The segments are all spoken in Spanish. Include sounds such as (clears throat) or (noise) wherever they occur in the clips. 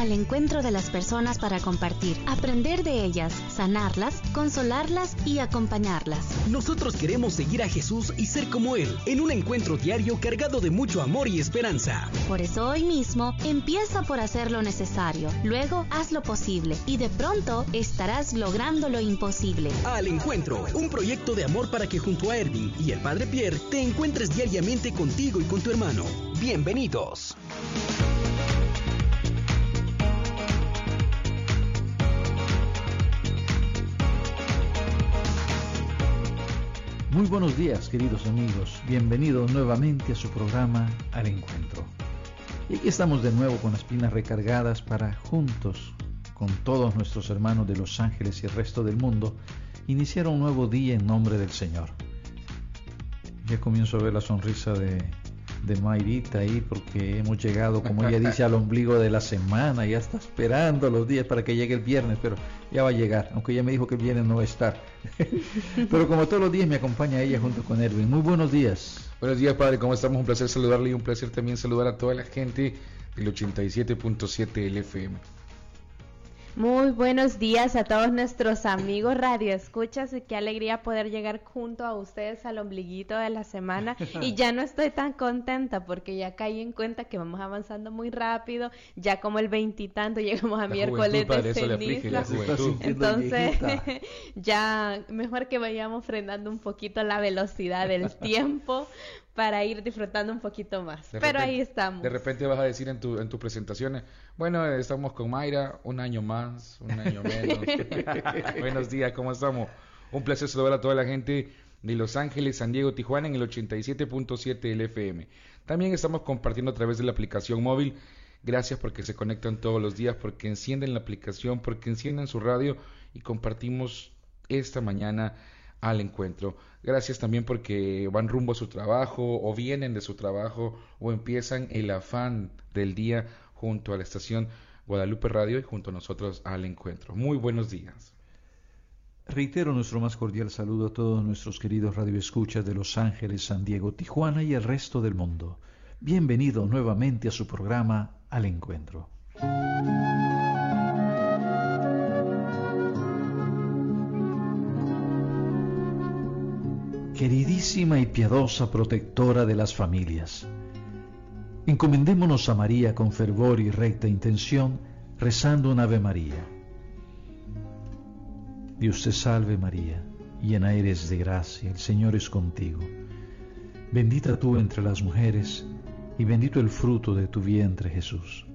al encuentro de las personas para compartir, aprender de ellas, sanarlas, consolarlas y acompañarlas. Nosotros queremos seguir a Jesús y ser como Él, en un encuentro diario cargado de mucho amor y esperanza. Por eso hoy mismo empieza por hacer lo necesario, luego haz lo posible y de pronto estarás logrando lo imposible. Al encuentro, un proyecto de amor para que junto a Erwin y el Padre Pierre te encuentres diariamente contigo y con tu hermano. Bienvenidos. Muy buenos días, queridos amigos. Bienvenidos nuevamente a su programa Al Encuentro. Y aquí estamos de nuevo con las pinas recargadas para juntos, con todos nuestros hermanos de Los Ángeles y el resto del mundo, iniciar un nuevo día en nombre del Señor. Ya comienzo a ver la sonrisa de, de Mayrita ahí porque hemos llegado, como ella dice, al ombligo de la semana, ya está esperando los días para que llegue el viernes, pero ya va a llegar, aunque ella me dijo que el viernes no va a estar. (laughs) pero como todos los días me acompaña ella junto con Erwin. Muy buenos días. Buenos días, padre, ¿cómo estamos? Un placer saludarle y un placer también saludar a toda la gente del 87.7 LFM. Muy buenos días a todos nuestros amigos Radio Escuchas y qué alegría poder llegar junto a ustedes al ombliguito de la semana. (laughs) Y ya no estoy tan contenta porque ya caí en cuenta que vamos avanzando muy rápido, ya como el veintitanto (laughs) llegamos a miércoles de ceniza, entonces (laughs) ya mejor que vayamos frenando un poquito la velocidad del tiempo para ir disfrutando un poquito más. Pero ahí estamos. De repente vas a decir en tu, en tus presentaciones, bueno, estamos con Mayra, un año más, un año menos. (laughs) (laughs) Buenos días, ¿cómo estamos? Un placer saludar a toda la gente de Los Ángeles, San Diego, Tijuana en el 87.7 LFM. También estamos compartiendo a través de la aplicación móvil. Gracias porque se conectan todos los días, porque encienden la aplicación, porque encienden su radio y compartimos esta mañana al encuentro. Gracias también porque van rumbo a su trabajo o vienen de su trabajo o empiezan el afán del día junto a la estación Guadalupe Radio y junto a nosotros al encuentro. Muy buenos días. Reitero nuestro más cordial saludo a todos nuestros queridos radioescuchas de Los Ángeles, San Diego, Tijuana y el resto del mundo. Bienvenido nuevamente a su programa Al Encuentro. Queridísima y piadosa protectora de las familias. Encomendémonos a María con fervor y recta intención, rezando un Ave María. Dios te salve María, llena eres de gracia, el Señor es contigo. Bendita tú entre las mujeres, y bendito el fruto de tu vientre Jesús.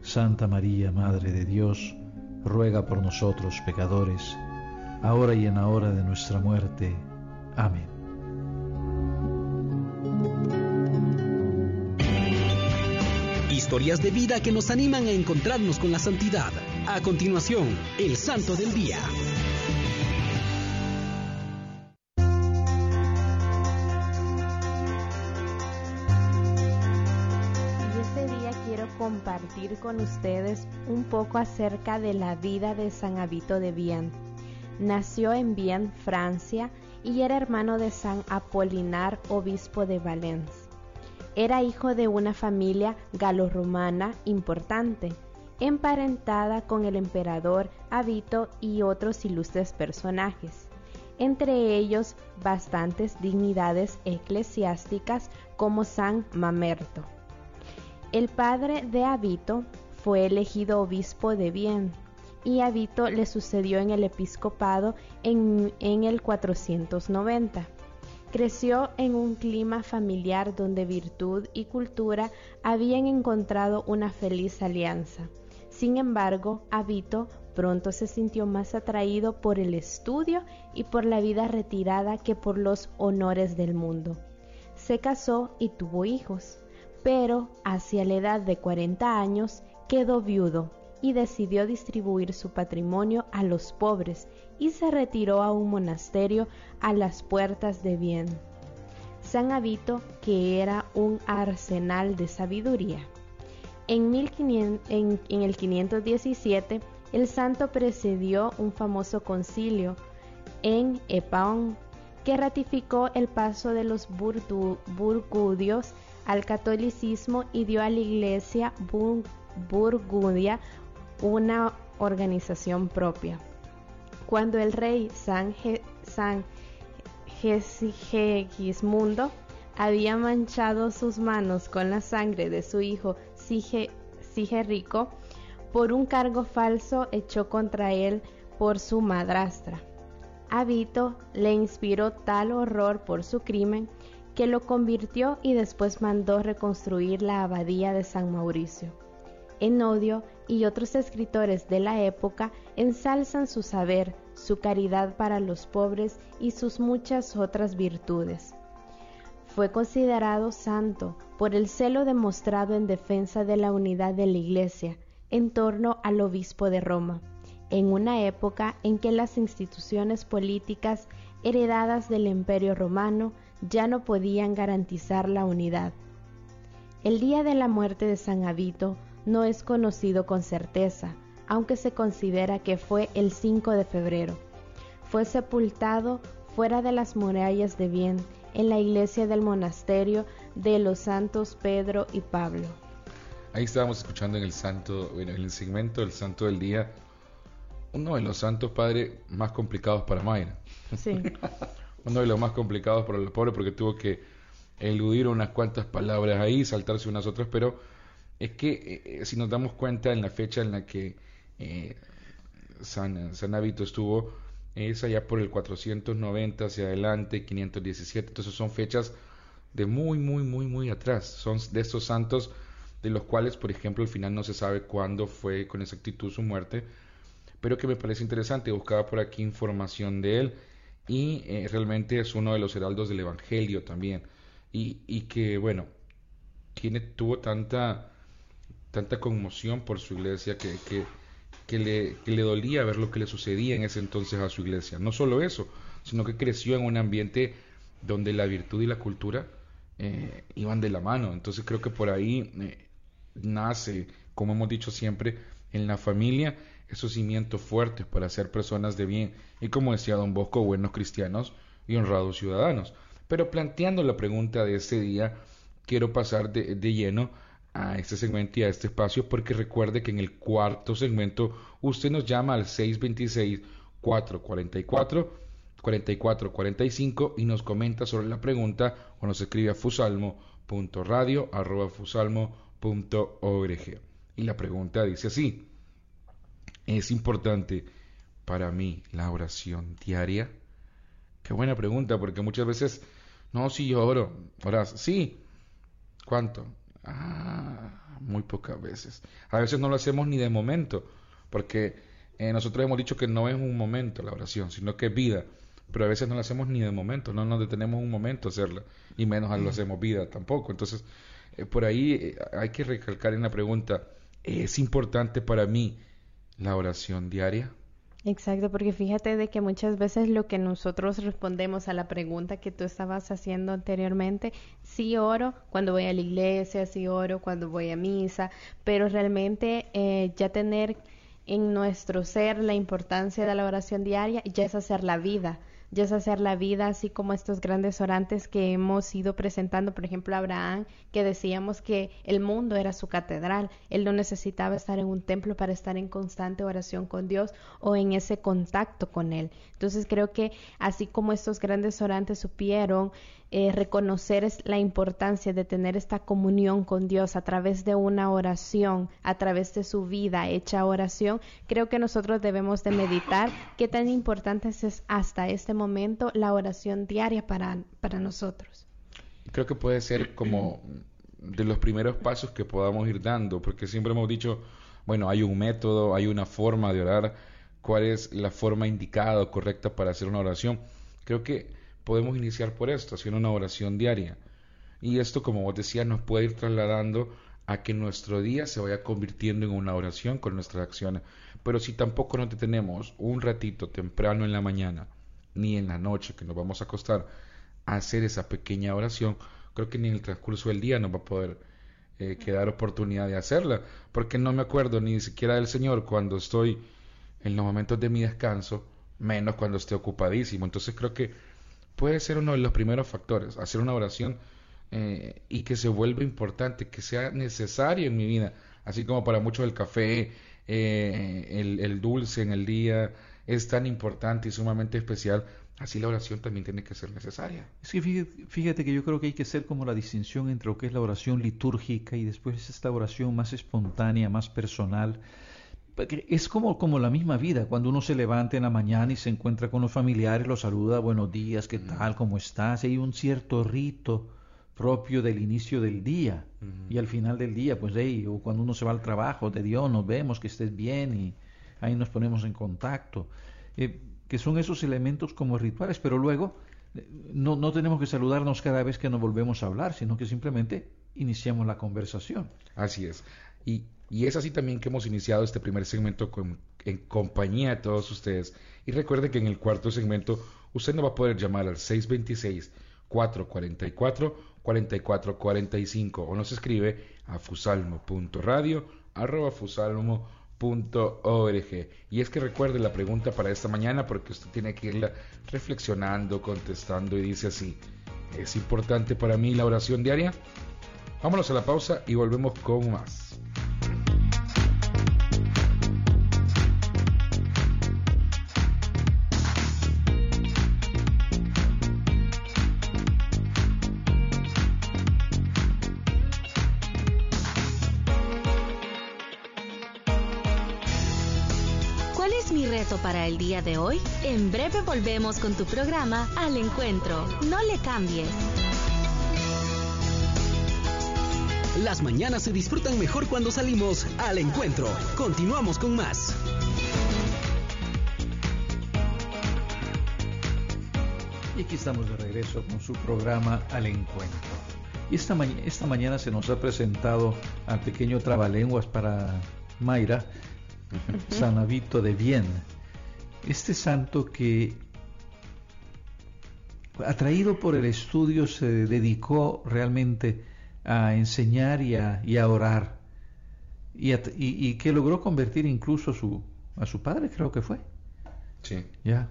Santa María, Madre de Dios, ruega por nosotros pecadores, ahora y en la hora de nuestra muerte. Amén. Historias de vida que nos animan a encontrarnos con la santidad. A continuación, el Santo del Día. Y este día quiero compartir con ustedes un poco acerca de la vida de San Abito de Bien. Nació en Bien, Francia, y era hermano de San Apolinar, obispo de Valencia. Era hijo de una familia galorromana importante, emparentada con el emperador Abito y otros ilustres personajes, entre ellos bastantes dignidades eclesiásticas como San Mamerto. El padre de Abito fue elegido obispo de Bien, y Abito le sucedió en el episcopado en, el 490. Creció en un clima familiar donde virtud y cultura habían encontrado una feliz alianza. Sin embargo, Abito pronto se sintió más atraído por el estudio y por la vida retirada que por los honores del mundo. Se casó y tuvo hijos, pero hacia la edad de 40 años quedó viudo y decidió distribuir su patrimonio a los pobres y se retiró a un monasterio a las puertas de Bien. San Abito, que era un arsenal de sabiduría. En, el 517, el santo precedió un famoso concilio en Epaón que ratificó el paso de los burgudios al catolicismo y dio a la iglesia Burgundia una organización propia. Cuando el rey San, Gegismundo había manchado sus manos con la sangre de su hijo Sigerico, por un cargo falso echó contra él por su madrastra. Habito le inspiró tal horror por su crimen que lo convirtió y después mandó reconstruir la abadía de San Mauricio. Enodio y otros escritores de la época ensalzan su saber, su caridad para los pobres y sus muchas otras virtudes. Fue considerado santo por el celo demostrado en defensa de la unidad de la Iglesia en torno al obispo de Roma, en una época en que las instituciones políticas heredadas del Imperio romano ya no podían garantizar la unidad. El día de la muerte de San Avito no es conocido con certeza, aunque se considera que fue el 5 de febrero. Fue sepultado fuera de las murallas de Bien, en la iglesia del monasterio de los santos Pedro y Pablo. Ahí estábamos escuchando en el santo, en el segmento del santo del día, uno de los santos padres más complicados para Mayra. Sí. (laughs) uno de los más complicados para los pobres porque tuvo que eludir unas cuantas palabras ahí, saltarse unas otras, pero es que eh, eh, si nos damos cuenta en la fecha en la que eh, San, San estuvo, es allá por el 490 hacia adelante, 517, entonces son fechas de muy, muy, muy, muy atrás, son de estos santos de los cuales, por ejemplo, al final no se sabe cuándo fue con exactitud su muerte, pero que me parece interesante, buscaba por aquí información de él y realmente es uno de los heraldos del Evangelio también, y, y que, bueno, tiene, tuvo tanta tanta conmoción por su iglesia que, que, que, le, que le dolía ver lo que le sucedía en ese entonces a su iglesia. No solo eso, sino que creció en un ambiente donde la virtud y la cultura eh, iban de la mano. Entonces creo que por ahí eh, nace, como hemos dicho siempre, en la familia esos cimientos fuertes para ser personas de bien y como decía don Bosco, buenos cristianos y honrados ciudadanos. Pero planteando la pregunta de este día, quiero pasar de, de lleno a este segmento y a este espacio porque recuerde que en el cuarto segmento usted nos llama al 626 444 4445 y nos comenta sobre la pregunta o nos escribe a fusalmo.radio arroba fusalmo.org y la pregunta dice así ¿es importante para mí la oración diaria? Qué buena pregunta porque muchas veces no, si yo oro, oras, sí, ¿cuánto? Ah, muy pocas veces. A veces no lo hacemos ni de momento, porque eh, nosotros hemos dicho que no es un momento la oración, sino que es vida. Pero a veces no lo hacemos ni de momento, no nos detenemos un momento a hacerla, y menos lo hacemos vida tampoco. Entonces, eh, por ahí eh, hay que recalcar en la pregunta, ¿es importante para mí la oración diaria? Exacto, porque fíjate de que muchas veces lo que nosotros respondemos a la pregunta que tú estabas haciendo anteriormente, sí oro cuando voy a la iglesia, sí oro cuando voy a misa, pero realmente eh, ya tener en nuestro ser la importancia de la oración diaria ya es hacer la vida hacer la vida, así como estos grandes orantes que hemos ido presentando, por ejemplo, Abraham, que decíamos que el mundo era su catedral, él no necesitaba estar en un templo para estar en constante oración con Dios o en ese contacto con él. Entonces creo que así como estos grandes orantes supieron eh, reconocer la importancia de tener esta comunión con Dios a través de una oración, a través de su vida hecha oración, creo que nosotros debemos de meditar qué tan importante es hasta este momento la oración diaria para, para nosotros. Creo que puede ser como de los primeros pasos que podamos ir dando, porque siempre hemos dicho, bueno, hay un método, hay una forma de orar, cuál es la forma indicada o correcta para hacer una oración. Creo que podemos iniciar por esto, haciendo una oración diaria. Y esto, como vos decías, nos puede ir trasladando a que nuestro día se vaya convirtiendo en una oración con nuestras acciones. Pero si tampoco nos detenemos un ratito temprano en la mañana, ni en la noche que nos vamos a acostar a hacer esa pequeña oración, creo que ni en el transcurso del día nos va a poder eh, quedar oportunidad de hacerla, porque no me acuerdo ni siquiera del Señor cuando estoy en los momentos de mi descanso, menos cuando esté ocupadísimo. Entonces creo que puede ser uno de los primeros factores, hacer una oración eh, y que se vuelva importante, que sea necesario en mi vida Así como para muchos el café, eh, el, el dulce en el día es tan importante y sumamente especial, así la oración también tiene que ser necesaria. Es que fíjate, que yo creo que hay que hacer como la distinción entre lo que es la oración litúrgica y después esta oración más espontánea, más personal. Es como, como la misma vida, cuando uno se levanta en la mañana y se encuentra con los familiares, los saluda, buenos días, ¿qué tal? ¿Cómo estás? Hay un cierto rito propio del inicio del día y al final del día, pues hey, o cuando uno se va al trabajo, de Dios, nos vemos, que estés bien y ahí nos ponemos en contacto. Eh, que son esos elementos como rituales, pero luego eh, no, no tenemos que saludarnos cada vez que nos volvemos a hablar, sino que simplemente iniciamos la conversación. Así es. Y, y es así también que hemos iniciado este primer segmento en compañía de todos ustedes. Y recuerde que en el cuarto segmento usted no va a poder llamar al 626 444 4445 o nos escribe a fusalmo.radio arroba fusalmo .org. Y es que recuerde la pregunta para esta mañana porque usted tiene que irla reflexionando, contestando y dice así, ¿es importante para mí la oración diaria? Vámonos a la pausa y volvemos con más. Para el día de hoy? En breve volvemos con tu programa Al Encuentro. No le cambies. Las mañanas se disfrutan mejor cuando salimos al encuentro. Continuamos con más. Y aquí estamos de regreso con su programa Al Encuentro. Y esta, esta mañana se nos ha presentado al pequeño trabalenguas para Mayra, Sanavito de Bien este santo que, atraído por el estudio, se dedicó realmente a enseñar y a, orar, y, que logró convertir incluso a su, a su padre, creo que fue. Sí. Ya.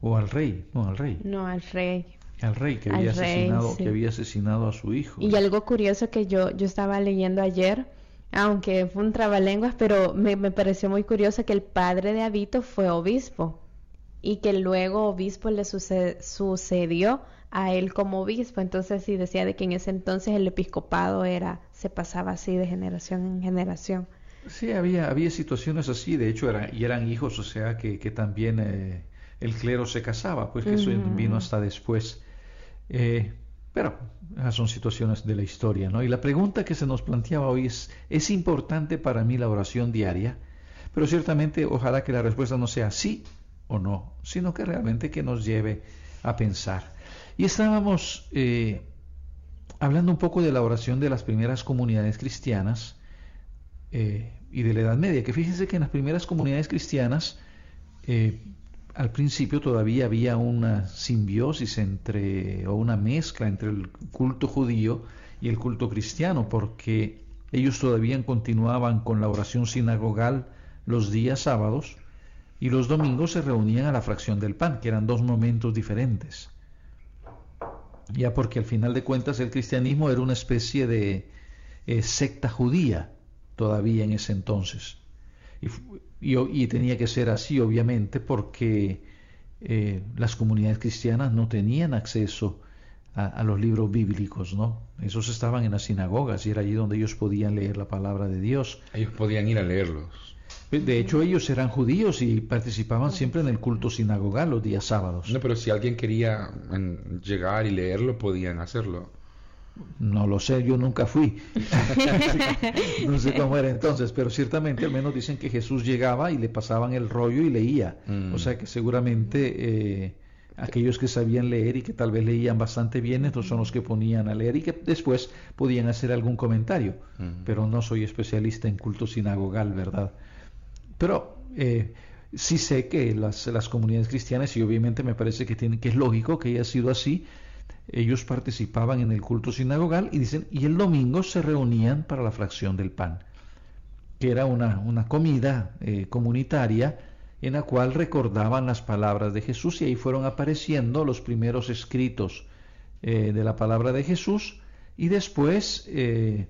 O al rey, no al rey. No, al rey. Al rey que, había, asesinado, que había asesinado a su hijo. Y algo curioso que yo, yo estaba leyendo ayer, aunque fue un trabalenguas, pero me, me, pareció muy curioso que el padre de Abito fue obispo y que luego obispo le sucedió a él como obispo. Entonces sí decía de que en ese entonces el episcopado era se pasaba así de generación en generación. Sí, había, había situaciones así, de hecho eran, y eran hijos, o sea que, que también eh, el clero se casaba, pues que eso vino hasta después. Eh, pero esas son situaciones de la historia, ¿no? Y la pregunta que se nos planteaba hoy es, ¿es importante para mí la oración diaria? Pero ciertamente ojalá que la respuesta no sea sí o no, sino que realmente que nos lleve a pensar. Y estábamos eh, hablando un poco de la oración de las primeras comunidades cristianas eh, y de la Edad Media, que fíjense que en las primeras comunidades cristianas eh, al principio todavía había una simbiosis entre, o una mezcla entre el culto judío y el culto cristiano, porque ellos todavía continuaban con la oración sinagogal los días sábados y los domingos se reunían a la fracción del pan, que eran dos momentos diferentes. Ya porque al final de cuentas el cristianismo era una especie de eh, secta judía todavía en ese entonces. Y, tenía que ser así, obviamente, porque eh, las comunidades cristianas no tenían acceso a, los libros bíblicos, ¿no? Esos estaban en las sinagogas y era allí donde ellos podían leer la palabra de Dios. Ellos podían ir a leerlos. De hecho, ellos eran judíos y participaban siempre en el culto sinagogal los días sábados. No, pero si alguien quería llegar y leerlo, podían hacerlo. No lo sé, yo nunca fui. (laughs) no sé cómo era entonces, pero ciertamente al menos dicen que Jesús llegaba y le pasaban el rollo y leía. O sea que seguramente eh, aquellos que sabían leer y que tal vez leían bastante bien, estos son los que ponían a leer y que después podían hacer algún comentario. Pero no soy especialista en culto sinagogal, ¿verdad? Pero eh, sí sé que las, las comunidades cristianas, y obviamente me parece que, tiene, que es lógico que haya sido así, ellos participaban en el culto sinagogal y dicen, y el domingo se reunían para la fracción del pan, que era una, una comida eh, comunitaria en la cual recordaban las palabras de Jesús y ahí fueron apareciendo los primeros escritos eh, de la palabra de Jesús. Y después eh,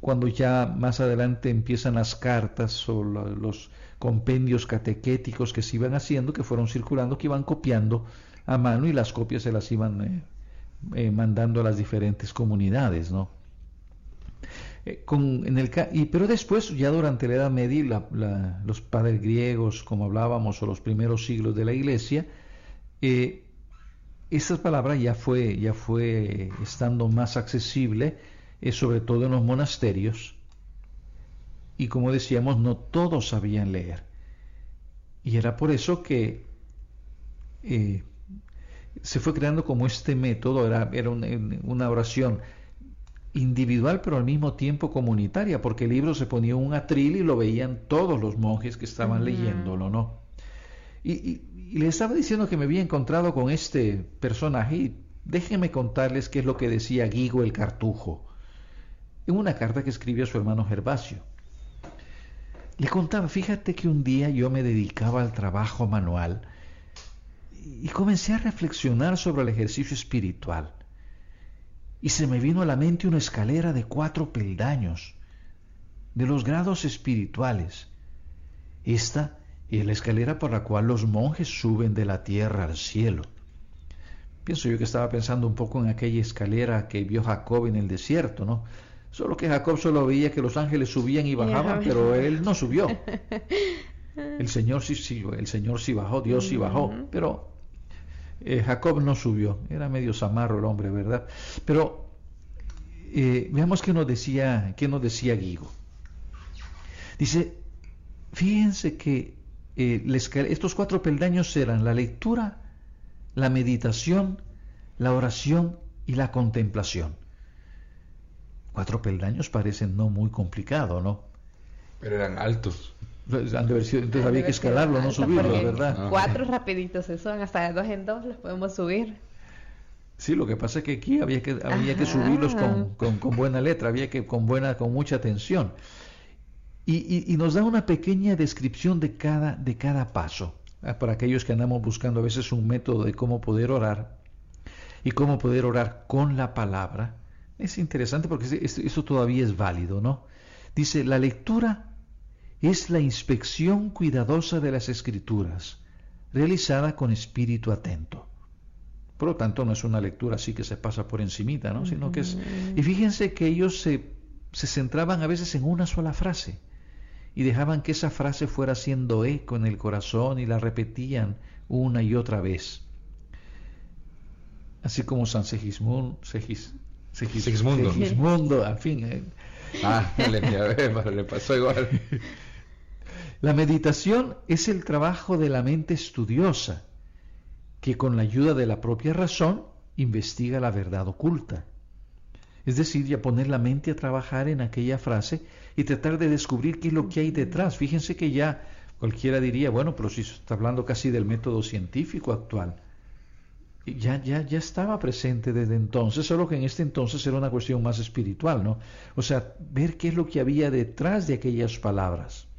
cuando ya más adelante empiezan las cartas o los compendios catequéticos que se iban haciendo, que fueron circulando, que iban copiando a mano y las copias se las iban eh, eh, mandando a las diferentes comunidades, ¿no? Eh, en el, y, pero después, ya durante la Edad Media, los padres griegos, como hablábamos, o los primeros siglos de la Iglesia, esa palabra ya fue, ya fue estando más accesible, sobre todo en los monasterios, y como decíamos, no todos sabían leer. Y era por eso que se fue creando como este método, era, era una, oración individual pero al mismo tiempo comunitaria, porque el libro se ponía un atril y lo veían todos los monjes que estaban leyéndolo, ¿no? Y, y, le estaba diciendo que me había encontrado con este personaje y déjenme contarles qué es lo que decía Guigo el Cartujo en una carta que escribió a su hermano Gervasio. Le contaba, fíjate que un día yo me dedicaba al trabajo manual y comencé a reflexionar sobre el ejercicio espiritual. Y se me vino a la mente una escalera de cuatro peldaños, de los grados espirituales. Esta es la escalera por la cual los monjes suben de la tierra al cielo. Pienso yo que estaba pensando un poco en aquella escalera que vio Jacob en el desierto, ¿no? Solo que Jacob solo veía que los ángeles subían y bajaban, pero él no subió. (laughs) El Señor sí, sí, el Señor sí bajó, Dios sí bajó, pero eh, Jacob no subió. Era medio zamarro el hombre, ¿verdad? Pero eh, veamos qué nos decía, qué nos decía Guigo. Dice, fíjense que eh, estos cuatro peldaños eran la lectura, la meditación, la oración y la contemplación. Cuatro peldaños parecen no muy complicado, ¿no? Pero eran altos. Pues, entonces había que escalarlo, no subirlo, ¿verdad? Ah. Cuatro rapiditos se son, hasta de dos en dos los podemos subir. Sí, lo que pasa es que aquí había que, había que subirlos con, con, buena letra, había que con buena, con mucha atención. Y, y, nos da una pequeña descripción de cada, de cada paso, ah, para aquellos que andamos buscando a veces un método de cómo poder orar y cómo poder orar con la palabra es interesante porque eso todavía es válido, ¿no? Dice, la lectura es la inspección cuidadosa de las escrituras, realizada con espíritu atento. Por lo tanto, no es una lectura así que se pasa por encimita, ¿no? Sino que es... Y fíjense que ellos se, se centraban a veces en una sola frase y dejaban que esa frase fuera haciendo eco en el corazón y la repetían una y otra vez. Así como San Segismundo, Segismundo. Segismundo, al fin. Eh. Ah, le, le pasó igual. (laughs) La meditación es el trabajo de la mente estudiosa, que con la ayuda de la propia razón investiga la verdad oculta. Es decir, ya poner la mente a trabajar en aquella frase y tratar de descubrir qué es lo que hay detrás. Fíjense que ya cualquiera diría, bueno, pero si está hablando casi del método científico actual ya, ya, ya estaba presente desde entonces, solo que en este entonces era una cuestión más espiritual, ¿no? O sea, ver qué es lo que había detrás de aquellas palabras.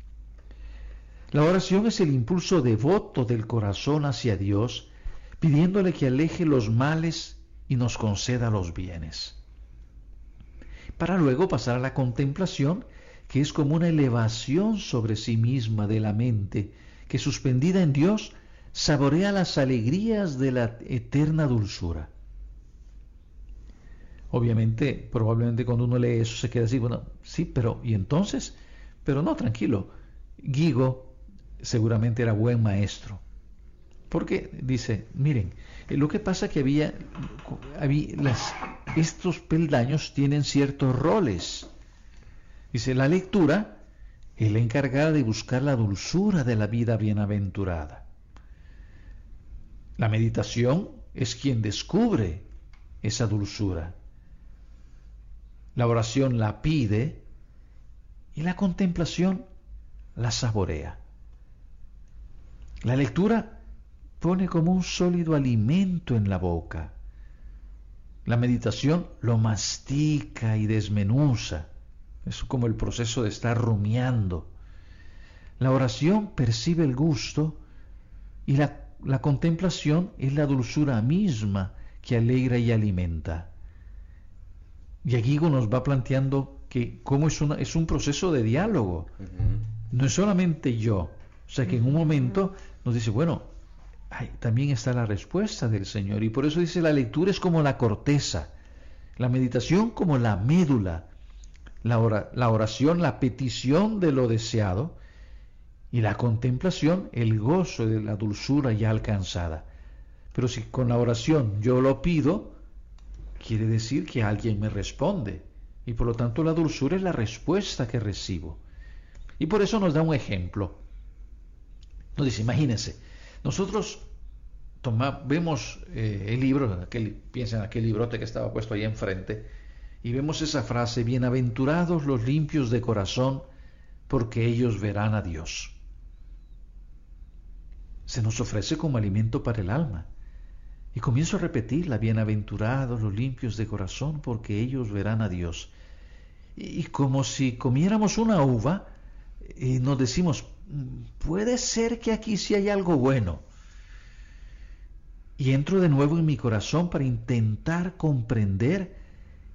La oración es el impulso devoto del corazón hacia Dios, pidiéndole que aleje los males y nos conceda los bienes. Para luego pasar a la contemplación, que es como una elevación sobre sí misma de la mente, que suspendida en Dios saborea las alegrías de la eterna dulzura. Obviamente, probablemente cuando uno lee eso se queda así, bueno, sí, pero ¿y entonces? Pero no, tranquilo. Guigo seguramente era buen maestro. Porque dice, miren, eh, lo que pasa que había, había las, estos peldaños tienen ciertos roles. Dice, la lectura es la encargada de buscar la dulzura de la vida bienaventurada. La meditación es quien descubre esa dulzura. La oración la pide y la contemplación la saborea. La lectura pone como un sólido alimento en la boca. La meditación lo mastica y desmenuza. Es como el proceso de estar rumiando. La oración percibe el gusto y la la contemplación es la dulzura misma que alegra y alimenta. Y Aguigo nos va planteando que cómo es, una, es un proceso de diálogo. No es solamente yo. O sea que en un momento nos dice, bueno, también está la respuesta del Señor. Y por eso dice, la lectura es como la corteza, la meditación como la médula, la, la oración, la petición de lo deseado, y la contemplación, el gozo de la dulzura ya alcanzada. Pero si con la oración yo lo pido, quiere decir que alguien me responde. Y por lo tanto la dulzura es la respuesta que recibo. Y por eso nos da un ejemplo. Nos dice, imagínense, nosotros toma, vemos eh, el libro, aquel, piensa en aquel librote que estaba puesto ahí enfrente, y vemos esa frase, bienaventurados los limpios de corazón, porque ellos verán a Dios se nos ofrece como alimento para el alma. Y comienzo a repetirla, bienaventurados los limpios de corazón, porque ellos verán a Dios. Y, como si comiéramos una uva, y nos decimos, puede ser que aquí sí hay algo bueno. Y entro de nuevo en mi corazón para intentar comprender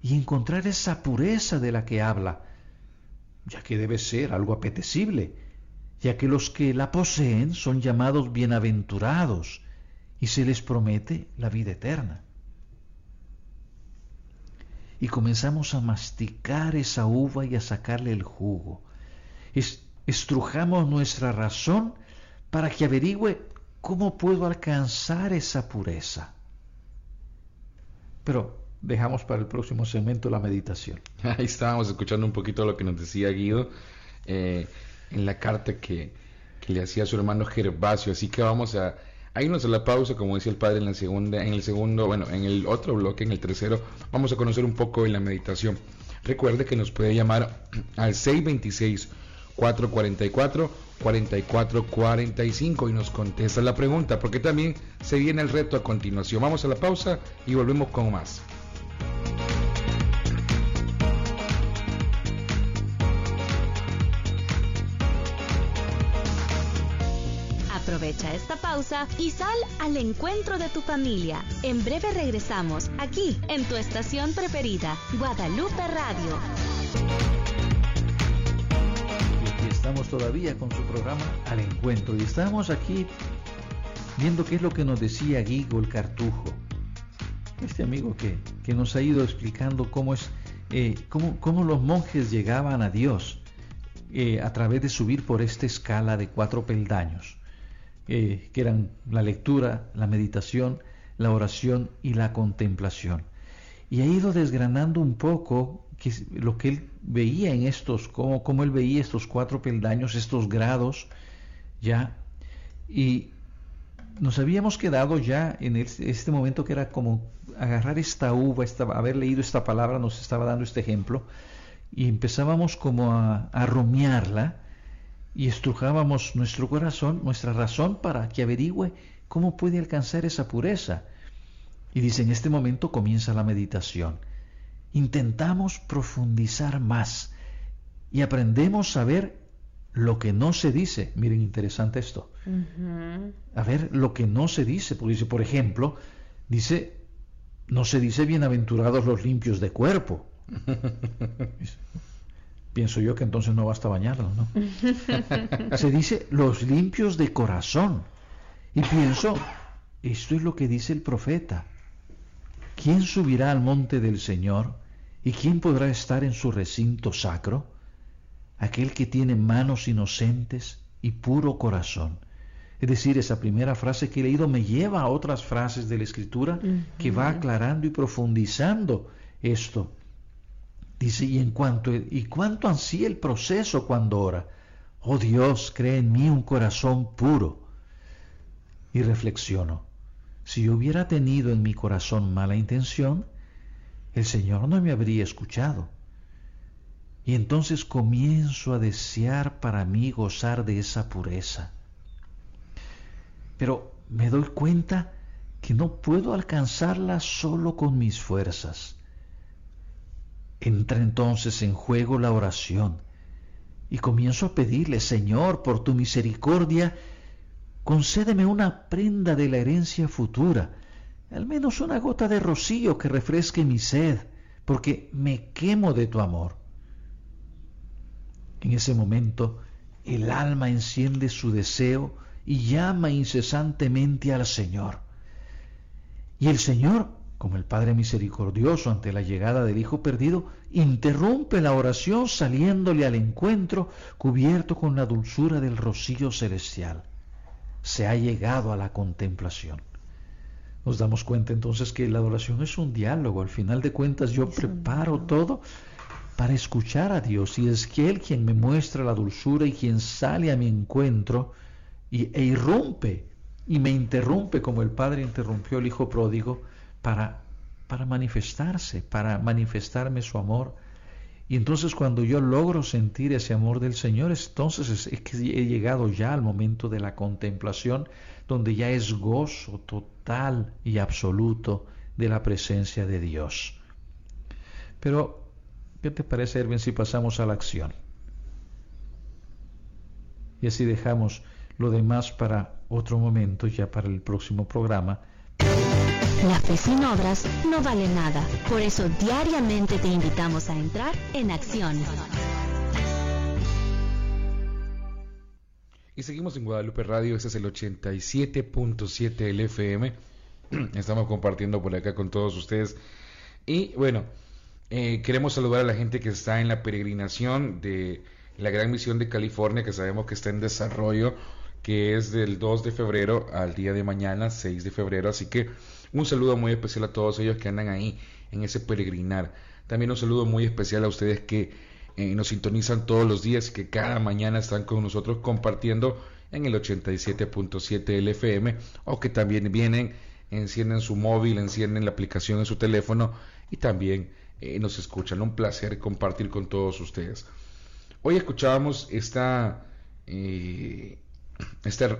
y encontrar esa pureza de la que habla, ya que debe ser algo apetecible ya que los que la poseen son llamados bienaventurados y se les promete la vida eterna. Y comenzamos a masticar esa uva y a sacarle el jugo. Estrujamos nuestra razón para que averigüe cómo puedo alcanzar esa pureza. Pero dejamos para el próximo segmento la meditación. (laughs) Ahí estábamos escuchando un poquito lo que nos decía Guido. Eh, en la carta que, le hacía a su hermano Gervasio. Así que vamos a, irnos a la pausa, como decía el padre en la segunda, en el segundo, bueno, en el otro bloque, en el tercero, vamos a conocer un poco de la meditación. Recuerde que nos puede llamar al 626 444 4445 y nos contesta la pregunta, porque también se viene el reto a continuación. Vamos a la pausa y volvemos con más. Aprovecha esta pausa y sal al encuentro de tu familia. En breve regresamos, aquí, en tu estación preferida, Guadalupe Radio. Estamos todavía con su programa Al Encuentro y estamos aquí viendo qué es lo que nos decía Guigo el Cartujo, este amigo que, que nos ha ido explicando cómo es eh, cómo, los monjes llegaban a Dios eh, a través de subir por esta escala de cuatro peldaños. Eh, que eran la lectura, la meditación, la oración y la contemplación. Y ha ido desgranando un poco lo que él veía en estos, cómo, él veía estos cuatro peldaños, estos grados, ya. Y nos habíamos quedado ya en este momento que era como agarrar esta uva, haber leído esta palabra, nos estaba dando este ejemplo, y empezábamos como a, a rumiarla, y estrujábamos nuestro corazón, nuestra razón, para que averigüe cómo puede alcanzar esa pureza. Y dice, en este momento comienza la meditación. Intentamos profundizar más y aprendemos a ver lo que no se dice. Miren, interesante esto. A ver lo que no se dice. Porque dice, por ejemplo, dice, no se dice bienaventurados los limpios de cuerpo. (laughs) pienso yo que entonces no basta bañarlo, ¿no? (laughs) Se dice los limpios de corazón. Y pienso, esto es lo que dice el profeta. ¿Quién subirá al monte del Señor y quién podrá estar en su recinto sacro? Aquel que tiene manos inocentes y puro corazón. Es decir, esa primera frase que he leído me lleva a otras frases de la Escritura que va aclarando y profundizando esto. Dice, y en cuanto, y cuánto ansía el proceso cuando ora. Oh Dios, cree en mí un corazón puro. Y reflexiono, si yo hubiera tenido en mi corazón mala intención, el Señor no me habría escuchado. Y entonces comienzo a desear para mí gozar de esa pureza. Pero me doy cuenta que no puedo alcanzarla solo con mis fuerzas. Entra entonces en juego la oración y comienzo a pedirle, Señor, por tu misericordia, concédeme una prenda de la herencia futura, al menos una gota de rocío que refresque mi sed, porque me quemo de tu amor. En ese momento, el alma enciende su deseo y llama incesantemente al Señor. Y el Señor, como el Padre misericordioso ante la llegada del Hijo perdido, interrumpe la oración saliéndole al encuentro cubierto con la dulzura del rocío celestial. Se ha llegado a la contemplación. Nos damos cuenta entonces que la adoración es un diálogo. Al final de cuentas yo preparo todo para escuchar a Dios y es que Él quien me muestra la dulzura y quien sale a mi encuentro y, e irrumpe y me interrumpe como el Padre interrumpió al Hijo pródigo para, para manifestarse, para manifestarme su amor. Y entonces cuando yo logro sentir ese amor del Señor, entonces es, que he llegado ya al momento de la contemplación, donde ya es gozo total y absoluto de la presencia de Dios. Pero ¿Qué te parece, Erwin, si pasamos a la acción? Y así dejamos lo demás para otro momento, ya para el próximo programa. La fe sin obras no vale nada. Por eso diariamente te invitamos a entrar en acción. Y seguimos en Guadalupe Radio, este es el 87.7 LFM. (clears throat) Estamos compartiendo por acá con todos ustedes. Y bueno, eh, queremos saludar a la gente que está en la peregrinación de la Gran Misión de California, que sabemos que está en desarrollo, que es del 2 de febrero al día de mañana, 6 de febrero. Así que un saludo muy especial a todos ellos que andan ahí en ese peregrinar. También un saludo muy especial a ustedes que eh, nos sintonizan todos los días, que cada mañana están con nosotros compartiendo en el 87.7 LFM o que también vienen, encienden su móvil, encienden la aplicación en su teléfono y también eh, nos escuchan. Un placer compartir con todos ustedes. Hoy escuchábamos esta, eh, esta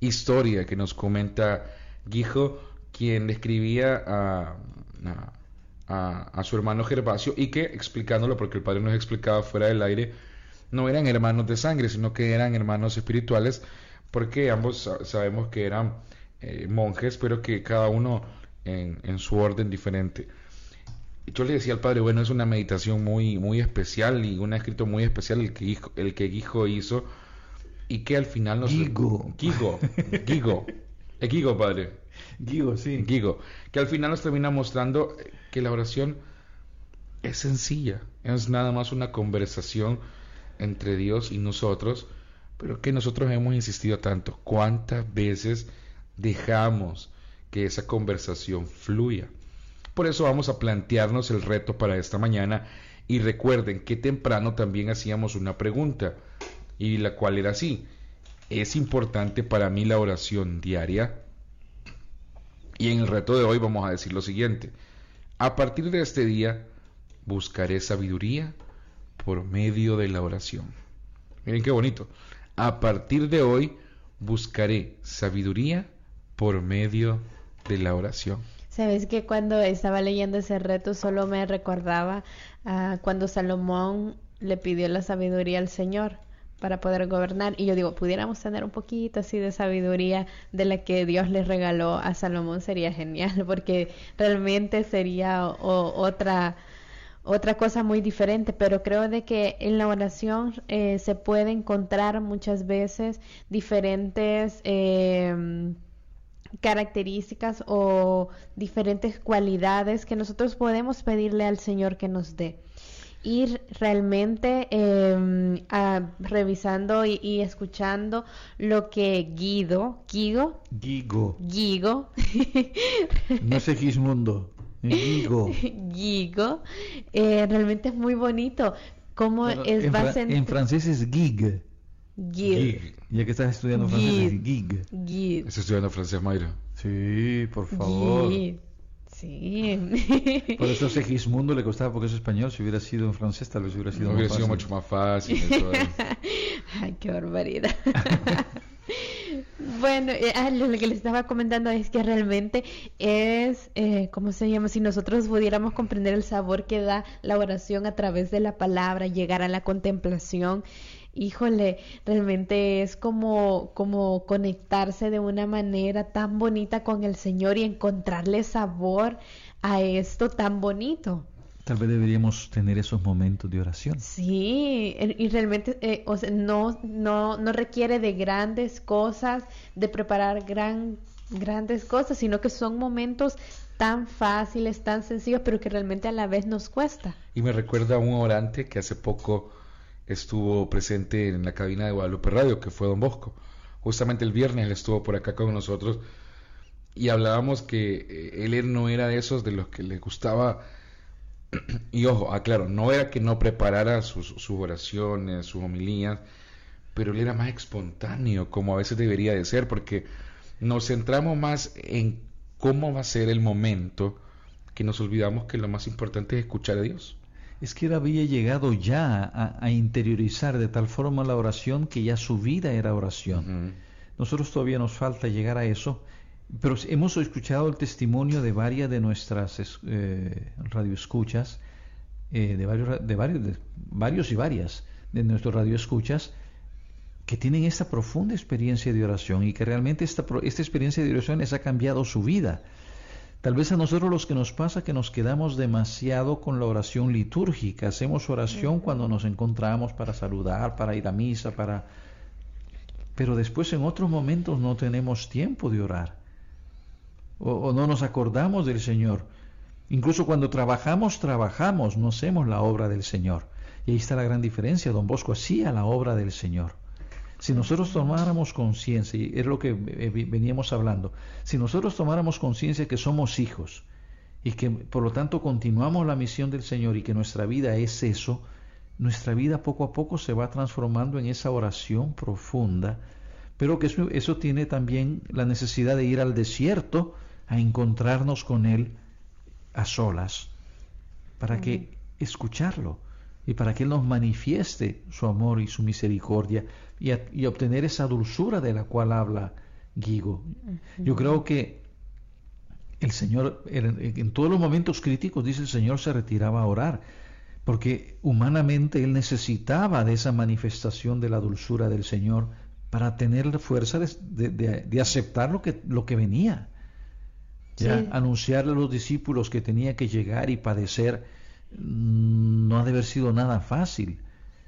historia que nos comenta Guijo, quien escribía a, a, su hermano Gervasio y que explicándolo, porque el padre nos explicaba fuera del aire, no eran hermanos de sangre, sino que eran hermanos espirituales, porque ambos sabemos que eran eh, monjes, pero que cada uno en, en su orden diferente. Yo le decía al padre, bueno, es una meditación muy, muy especial y un escrito muy especial el que, el que Guijo hizo y que al final nos... Guigo. Guigo. Guigo. (laughs) El Guigo, padre. Guigo, sí. Guigo. Que al final nos termina mostrando que la oración es sencilla. Es nada más una conversación entre Dios y nosotros, pero que nosotros hemos insistido tanto. ¿Cuántas veces dejamos que esa conversación fluya? Por eso vamos a plantearnos el reto para esta mañana y recuerden que temprano también hacíamos una pregunta y la cual era así. ¿Es importante para mí la oración diaria? Y en el reto de hoy vamos a decir lo siguiente. A partir de este día buscaré sabiduría por medio de la oración. Miren qué bonito. A partir de hoy buscaré sabiduría por medio de la oración. Sabes que cuando estaba leyendo ese reto solo me recordaba cuando Salomón le pidió la sabiduría al Señor para poder gobernar. Y yo digo, pudiéramos tener un poquito así de sabiduría de la que Dios le regaló a Salomón, sería genial, (laughs) porque realmente sería otra otra cosa muy diferente, pero creo de que en la oración eh, se puede encontrar muchas veces diferentes eh, características o diferentes cualidades que nosotros podemos pedirle al Señor que nos dé. Ir realmente em, revisando y, escuchando lo que Guido, Guigo, Guigo, Guigo, (laughs) no sé Gismundo, Guigo, (laughs) Guigo, eh, realmente es muy bonito. Como es en, en francés es gig. Gig. Ya que estás estudiando francés, gig. Gig. ¿Estás estudiando francés, Mayra? Sí, por favor. Sí. (laughs) Por eso Segismundo le costaba porque es español. Si hubiera sido en francés, tal vez hubiera sido, no, hubiera sido mucho más fácil. Eso, (laughs) Ay, qué barbaridad. (laughs) bueno, eh, ah, lo que les estaba comentando es que realmente es, eh, ¿cómo se llama? Si nosotros pudiéramos comprender el sabor que da la oración a través de la palabra, llegar a la contemplación híjole, realmente es como, como conectarse de una manera tan bonita con el Señor y encontrarle sabor a esto tan bonito. Tal vez deberíamos tener esos momentos de oración. Sí, y realmente eh, o sea, no, no, no requiere de grandes cosas, de preparar gran, grandes cosas, sino que son momentos tan fáciles, tan sencillos, pero que realmente a la vez nos cuesta. Y me recuerda a un orante que hace poco estuvo presente en la cabina de Guadalupe Radio, que fue Don Bosco. Justamente el viernes él estuvo por acá con nosotros y hablábamos que eh, él no era de esos de los que le gustaba (clears throat) y ojo, aclaro, no era que no preparara sus, sus, oraciones, sus homilías, pero él era más espontáneo, como a veces debería de ser, porque nos centramos más en cómo va a ser el momento que nos olvidamos que lo más importante es escuchar a Dios. Es que él había llegado ya a, interiorizar de tal forma la oración que ya su vida era oración. Nosotros todavía nos falta llegar a eso pero hemos escuchado el testimonio de varias de nuestras eh, radioescuchas, eh, de, varios, de, varios, de varios y varias de nuestros radioescuchas, que tienen esta profunda experiencia de oración y que realmente esta, esta experiencia de oración les ha cambiado su vida. Tal vez a nosotros los que nos pasa que nos quedamos demasiado con la oración litúrgica. Hacemos oración cuando nos encontramos para saludar, para ir a misa, para... Pero después en otros momentos no tenemos tiempo de orar o, no nos acordamos del Señor. Incluso cuando trabajamos, trabajamos, no hacemos la obra del Señor. Y ahí está la gran diferencia. Don Bosco hacía la obra del Señor. Si nosotros tomáramos conciencia, y es lo que eh, veníamos hablando, si nosotros tomáramos conciencia que somos hijos y que por lo tanto continuamos la misión del Señor y que nuestra vida es eso, nuestra vida poco a poco se va transformando en esa oración profunda, pero que eso, eso tiene también la necesidad de ir al desierto a encontrarnos con Él a solas, para que escucharlo y para que Él nos manifieste su amor y su misericordia y, obtener esa dulzura de la cual habla Guigo. Yo creo que el Señor, en todos los momentos críticos, dice el Señor, se retiraba a orar, porque humanamente Él necesitaba de esa manifestación de la dulzura del Señor para tener la fuerza de, aceptar lo que, lo que venía anunciarle a los discípulos que tenía que llegar y padecer no ha de haber sido nada fácil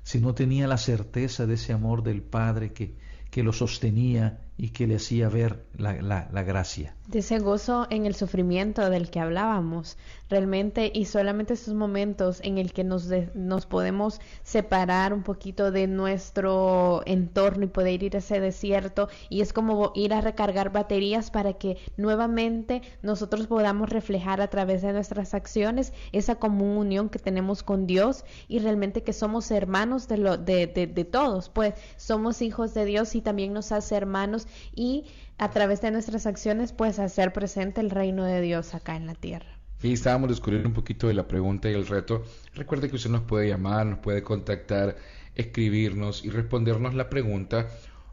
si no tenía la certeza de ese amor del Padre que, que lo sostenía y que le hacía ver la, la, gracia. De ese gozo en el sufrimiento del que hablábamos, realmente, y solamente esos momentos en el que nos, nos podemos separar un poquito de nuestro entorno y poder ir a ese desierto, y es como ir a recargar baterías para que nuevamente nosotros podamos reflejar a través de nuestras acciones esa comunión que tenemos con Dios y realmente que somos hermanos de, lo, de, de, de todos, pues somos hijos de Dios y también nos hace hermanos y a través de nuestras acciones pues hacer presente el reino de Dios acá en la tierra. Y estábamos descubriendo un poquito de la pregunta y el reto. Recuerde que usted nos puede llamar, nos puede contactar, escribirnos y respondernos la pregunta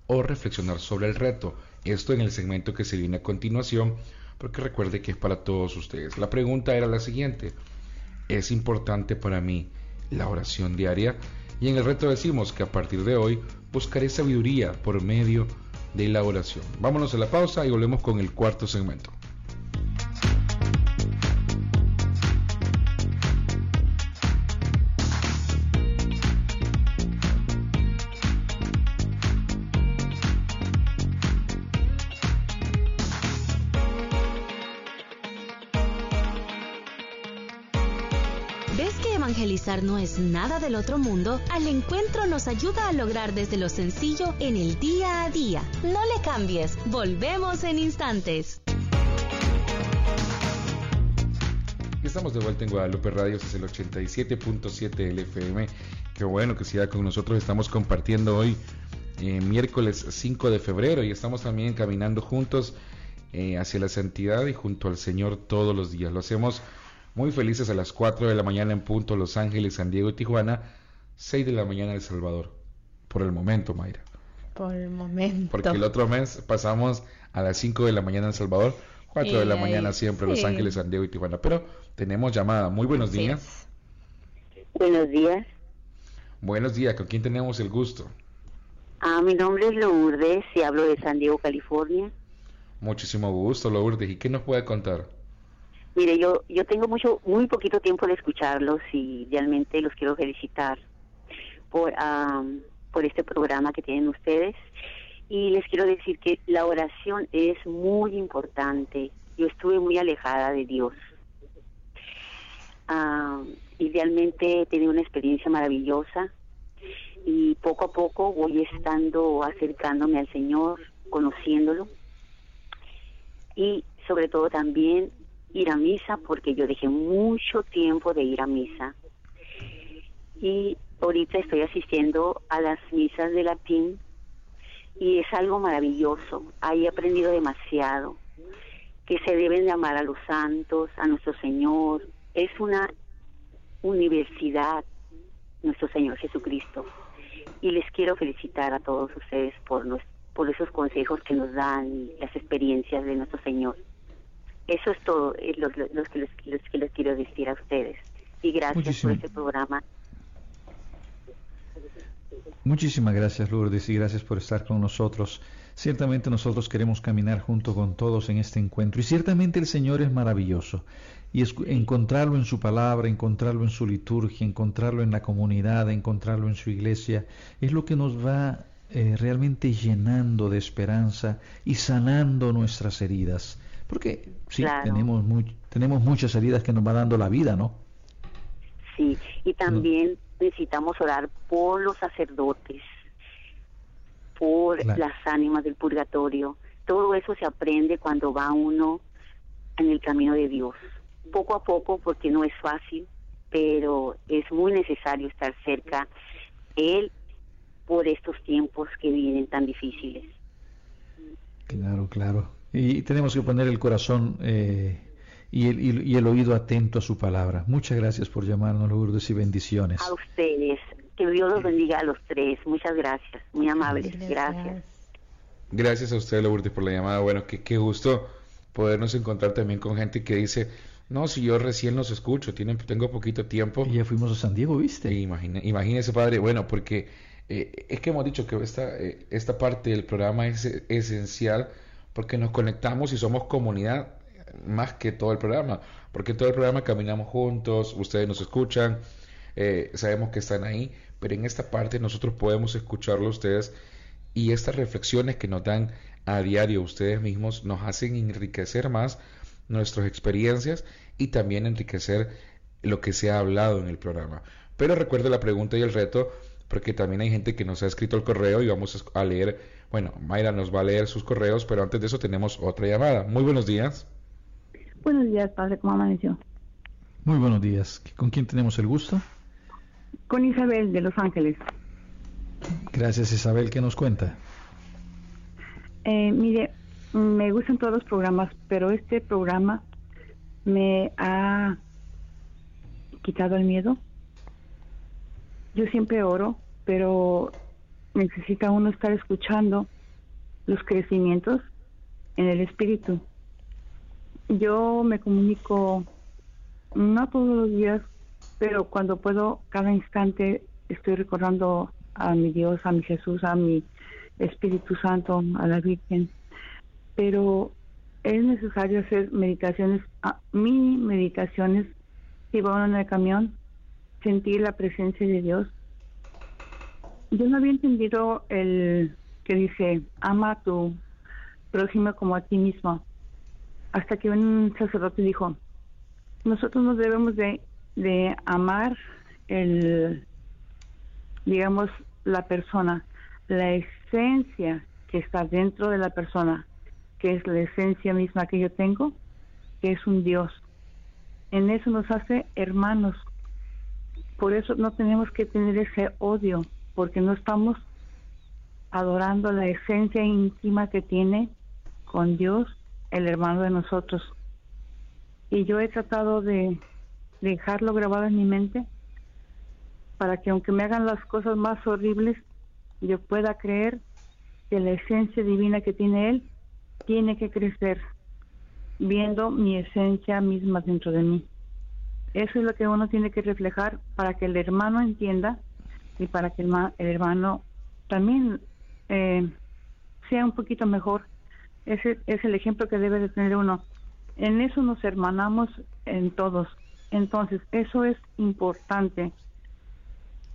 o reflexionar sobre el reto. Esto en el segmento que se viene a continuación, porque recuerde que es para todos ustedes. La pregunta era la siguiente. ¿Es importante para mí la oración diaria? Y en el reto decimos que a partir de hoy buscaré sabiduría por medio de de la oración. Vámonos a la pausa y volvemos con el cuarto segmento. No es nada del otro mundo, al encuentro nos ayuda a lograr desde lo sencillo en el día a día. No le cambies, volvemos en instantes. Estamos de vuelta en Guadalupe Radio, es el 87.7 LFM. Qué bueno que siga con nosotros. Estamos compartiendo hoy eh, miércoles 5 de febrero y estamos también caminando juntos eh, hacia la santidad y junto al Señor todos los días. Lo hacemos muy felices a las 4 de la mañana en punto Los Ángeles, San Diego y Tijuana, 6 de la mañana El Salvador. Por el momento, Mayra. Por el momento. Porque el otro mes pasamos a las 5 de la mañana en El Salvador, 4 de la mañana siempre Los Ángeles, San Diego y Tijuana. Pero tenemos llamada. Muy buenos días. Buenos días. Buenos días. ¿Con quién tenemos el gusto? Ah, mi nombre es Lourdes y hablo de San Diego, California. Muchísimo gusto, Lourdes. ¿Y qué nos puede contar? Mire, yo yo tengo mucho muy poquito tiempo de escucharlos y realmente los quiero felicitar por por este programa que tienen ustedes y les quiero decir que la oración es muy importante. Yo estuve muy alejada de Dios. y realmente he tenido una experiencia maravillosa y poco a poco voy estando acercándome al Señor, conociéndolo y sobre todo también ir a misa porque yo dejé mucho tiempo de ir a misa y ahorita estoy asistiendo a las misas de latín y es algo maravilloso. Ahí he aprendido demasiado que se deben de amar a los santos, a nuestro Señor. Es una universidad, nuestro Señor Jesucristo. Y les quiero felicitar a todos ustedes por, por esos consejos que nos dan las experiencias de nuestro Señor. Eso es todo es lo, que les, quiero decir a ustedes. Y gracias por este programa. Muchísimas gracias Lourdes y gracias por estar con nosotros. Ciertamente nosotros queremos caminar junto con todos en este encuentro y ciertamente el Señor es maravilloso y encontrarlo en su palabra, encontrarlo en su liturgia, encontrarlo en la comunidad, encontrarlo en su iglesia, es lo que nos va eh, realmente llenando de esperanza y sanando nuestras heridas. Porque sí, tenemos, tenemos muchas heridas que nos va dando la vida, ¿no? Sí, y también necesitamos orar por los sacerdotes, por las ánimas del purgatorio. Todo eso se aprende cuando va uno en el camino de Dios. Poco a poco, porque no es fácil, pero es muy necesario estar cerca de Él por estos tiempos que vienen tan difíciles. Claro, claro. Y tenemos que poner el corazón eh, y, el, y, el, oído atento a su palabra. Muchas gracias por llamarnos, Lourdes, y bendiciones. A ustedes. Que Dios los bendiga a los tres. Muchas gracias. Muy amables. Gracias. Gracias a usted, Lourdes, por la llamada. Bueno, qué, qué gusto podernos encontrar también con gente que dice, no, si yo recién los escucho, tienen, tengo poquito tiempo. Y ya fuimos a San Diego, ¿viste? Imagine, imagínese, padre, bueno, porque eh, es que hemos dicho que esta, eh, esta parte del programa es esencial porque nos conectamos y somos comunidad más que todo el programa, porque todo el programa caminamos juntos, ustedes nos escuchan, eh, sabemos que están ahí, pero en esta parte nosotros podemos escucharlo a ustedes y estas reflexiones que nos dan a diario ustedes mismos nos hacen enriquecer más nuestras experiencias y también enriquecer lo que se ha hablado en el programa. Pero recuerde la pregunta y el reto, porque también hay gente que nos ha escrito el correo y vamos a leer bueno, Mayra nos va a leer sus correos, pero antes de eso tenemos otra llamada. Muy buenos días. Buenos días, padre, ¿cómo amaneció? Muy buenos días. ¿Con quién tenemos el gusto? Con Isabel de Los Ángeles. Gracias, Isabel. ¿Qué nos cuenta? Eh, mire, me gustan todos los programas, pero este programa me ha quitado el miedo. Yo siempre oro, pero necesita uno estar escuchando los crecimientos en el espíritu. Yo me comunico no todos los días, pero cuando puedo, cada instante estoy recordando a mi Dios, a mi Jesús, a mi Espíritu Santo, a la Virgen. Pero es necesario hacer meditaciones, mini meditaciones, si va uno en el camión, sentir la presencia de Dios yo no había entendido el que dice, ama a tu prójimo como a ti mismo, hasta que un sacerdote dijo, nosotros nos debemos de, de amar el, digamos, la persona, la esencia que está dentro de la persona, que es la esencia misma que yo tengo, que es un Dios. En eso nos hace hermanos. Por eso no tenemos que tener ese odio porque no estamos adorando la esencia íntima que tiene con Dios el hermano de nosotros. Y yo he tratado de dejarlo grabado en mi mente para que aunque me hagan las cosas más horribles, yo pueda creer que la esencia divina que tiene Él tiene que crecer, viendo mi esencia misma dentro de mí. Eso es lo que uno tiene que reflejar para que el hermano entienda y para que el, hermano también eh, sea un poquito mejor. Ese es el ejemplo que debe de tener uno. en eso nos hermanamos en todos. Entonces, eso es importante,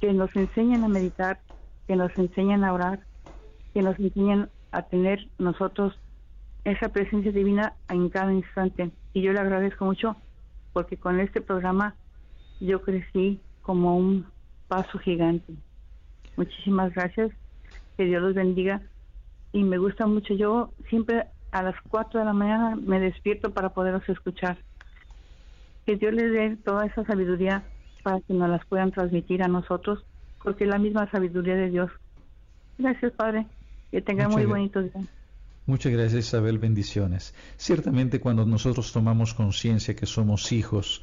que nos enseñen a meditar, que nos enseñen a orar, que nos enseñen a tener nosotros esa presencia divina en cada instante. Y yo le agradezco mucho porque con este programa yo crecí como un paso gigante. Muchísimas gracias, que Dios los bendiga. Y me gusta mucho, yo siempre a las 4 de la mañana me despierto para poderlos escuchar. Que Dios les dé toda esa sabiduría para que nos las puedan transmitir a nosotros, porque es la misma sabiduría de Dios. Gracias, Padre. Que tenga muy bonito día. Muchas gracias, Isabel. Bendiciones. Ciertamente, cuando nosotros tomamos conciencia que somos hijos,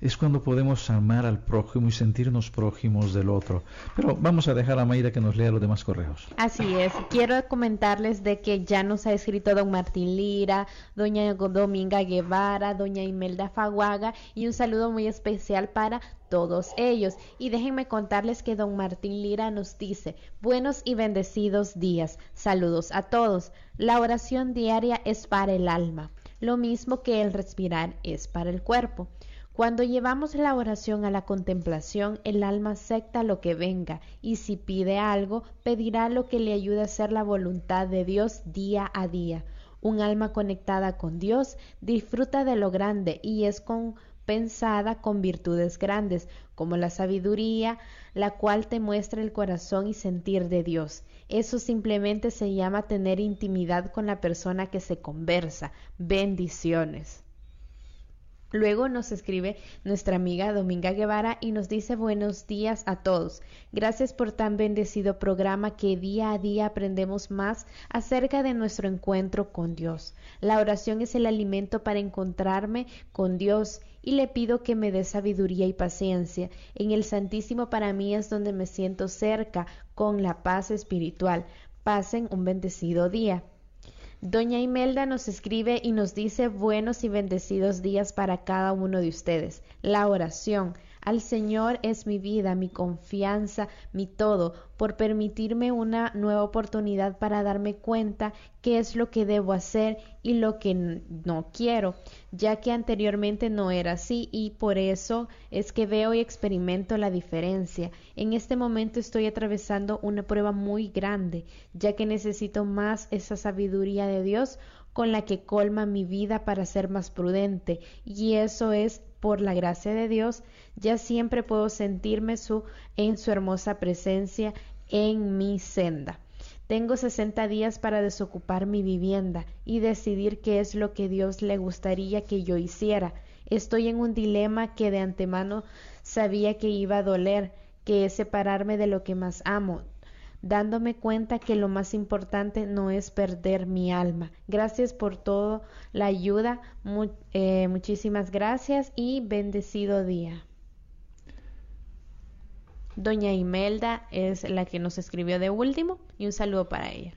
es cuando podemos amar al prójimo y sentirnos prójimos del otro. Pero vamos a dejar a Mayra que nos lea los demás correos. Así es. Quiero comentarles de que ya nos ha escrito don Martín Lira, doña Dominga Guevara, doña Imelda Faguaga y un saludo muy especial para todos ellos. Y déjenme contarles que don Martín Lira nos dice, buenos y bendecidos días. Saludos a todos. La oración diaria es para el alma, lo mismo que el respirar es para el cuerpo. Cuando llevamos la oración a la contemplación, el alma acepta lo que venga y si pide algo, pedirá lo que le ayude a hacer la voluntad de Dios día a día. Un alma conectada con Dios disfruta de lo grande y es compensada con virtudes grandes, como la sabiduría, la cual te muestra el corazón y sentir de Dios. Eso simplemente se llama tener intimidad con la persona que se conversa. Bendiciones. Luego nos escribe nuestra amiga Dominga Guevara y nos dice buenos días a todos. Gracias por tan bendecido programa que día a día aprendemos más acerca de nuestro encuentro con Dios. La oración es el alimento para encontrarme con Dios y le pido que me dé sabiduría y paciencia. En el Santísimo para mí es donde me siento cerca con la paz espiritual. Pasen un bendecido día. Doña Imelda nos escribe y nos dice buenos y bendecidos días para cada uno de ustedes. La oración. Al Señor es mi vida, mi confianza, mi todo, por permitirme una nueva oportunidad para darme cuenta qué es lo que debo hacer y lo que no quiero, ya que anteriormente no era así y por eso es que veo y experimento la diferencia. En este momento estoy atravesando una prueba muy grande, ya que necesito más esa sabiduría de Dios con la que colma mi vida para ser más prudente y eso es por la gracia de Dios, ya siempre puedo sentirme su, en su hermosa presencia en mi senda. Tengo 60 días para desocupar mi vivienda y decidir qué es lo que Dios le gustaría que yo hiciera. Estoy en un dilema que de antemano sabía que iba a doler, que es separarme de lo que más amo, dándome cuenta que lo más importante no es perder mi alma. Gracias por todo la ayuda, eh, muchísimas gracias y bendecido día. Doña Imelda es la que nos escribió de último y un saludo para ella.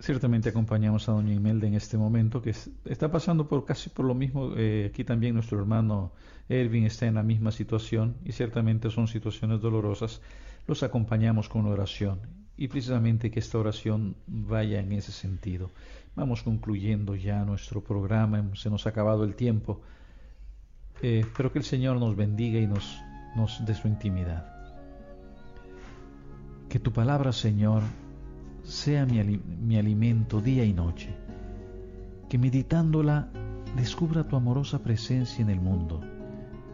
Ciertamente acompañamos a Doña Imelda en este momento que está pasando por casi por lo mismo. Eh, aquí también nuestro hermano Ervin está en la misma situación y ciertamente son situaciones dolorosas los acompañamos con oración y precisamente que esta oración vaya en ese sentido. Vamos concluyendo ya nuestro programa, se nos ha acabado el tiempo, eh, pero que el Señor nos bendiga y nos, nos dé su intimidad. Que tu palabra, Señor, sea mi, mi alimento día y noche, que meditándola descubra tu amorosa presencia en el mundo,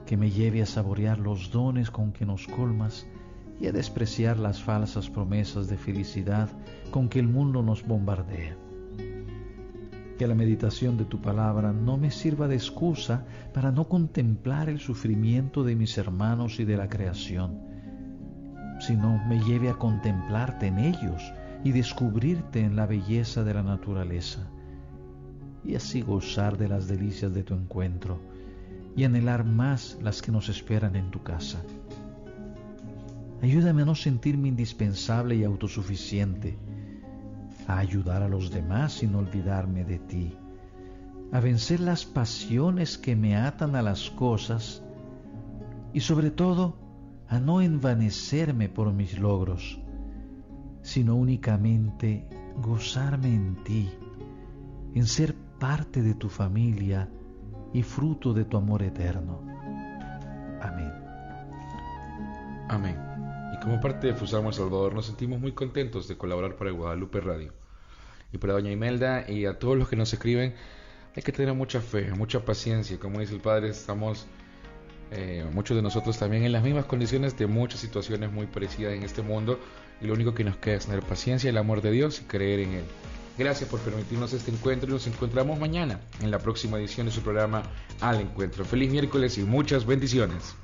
que me lleve a saborear los dones con que nos colmas, y a despreciar las falsas promesas de felicidad con que el mundo nos bombardea. Que la meditación de tu palabra no me sirva de excusa para no contemplar el sufrimiento de mis hermanos y de la creación, sino me lleve a contemplarte en ellos y descubrirte en la belleza de la naturaleza, y así gozar de las delicias de tu encuentro y anhelar más las que nos esperan en tu casa. Ayúdame a no sentirme indispensable y autosuficiente, a ayudar a los demás sin olvidarme de ti, a vencer las pasiones que me atan a las cosas y sobre todo a no envanecerme por mis logros, sino únicamente gozarme en ti, en ser parte de tu familia y fruto de tu amor eterno. Amén. Amén. Como parte de Fusamo El Salvador nos sentimos muy contentos de colaborar para Guadalupe Radio. Y para doña Imelda y a todos los que nos escriben, hay que tener mucha fe, mucha paciencia. Como dice el Padre, estamos eh, muchos de nosotros también en las mismas condiciones de muchas situaciones muy parecidas en este mundo y lo único que nos queda es tener paciencia, el amor de Dios y creer en Él. Gracias por permitirnos este encuentro y nos encontramos mañana en la próxima edición de su programa Al Encuentro. Feliz miércoles y muchas bendiciones.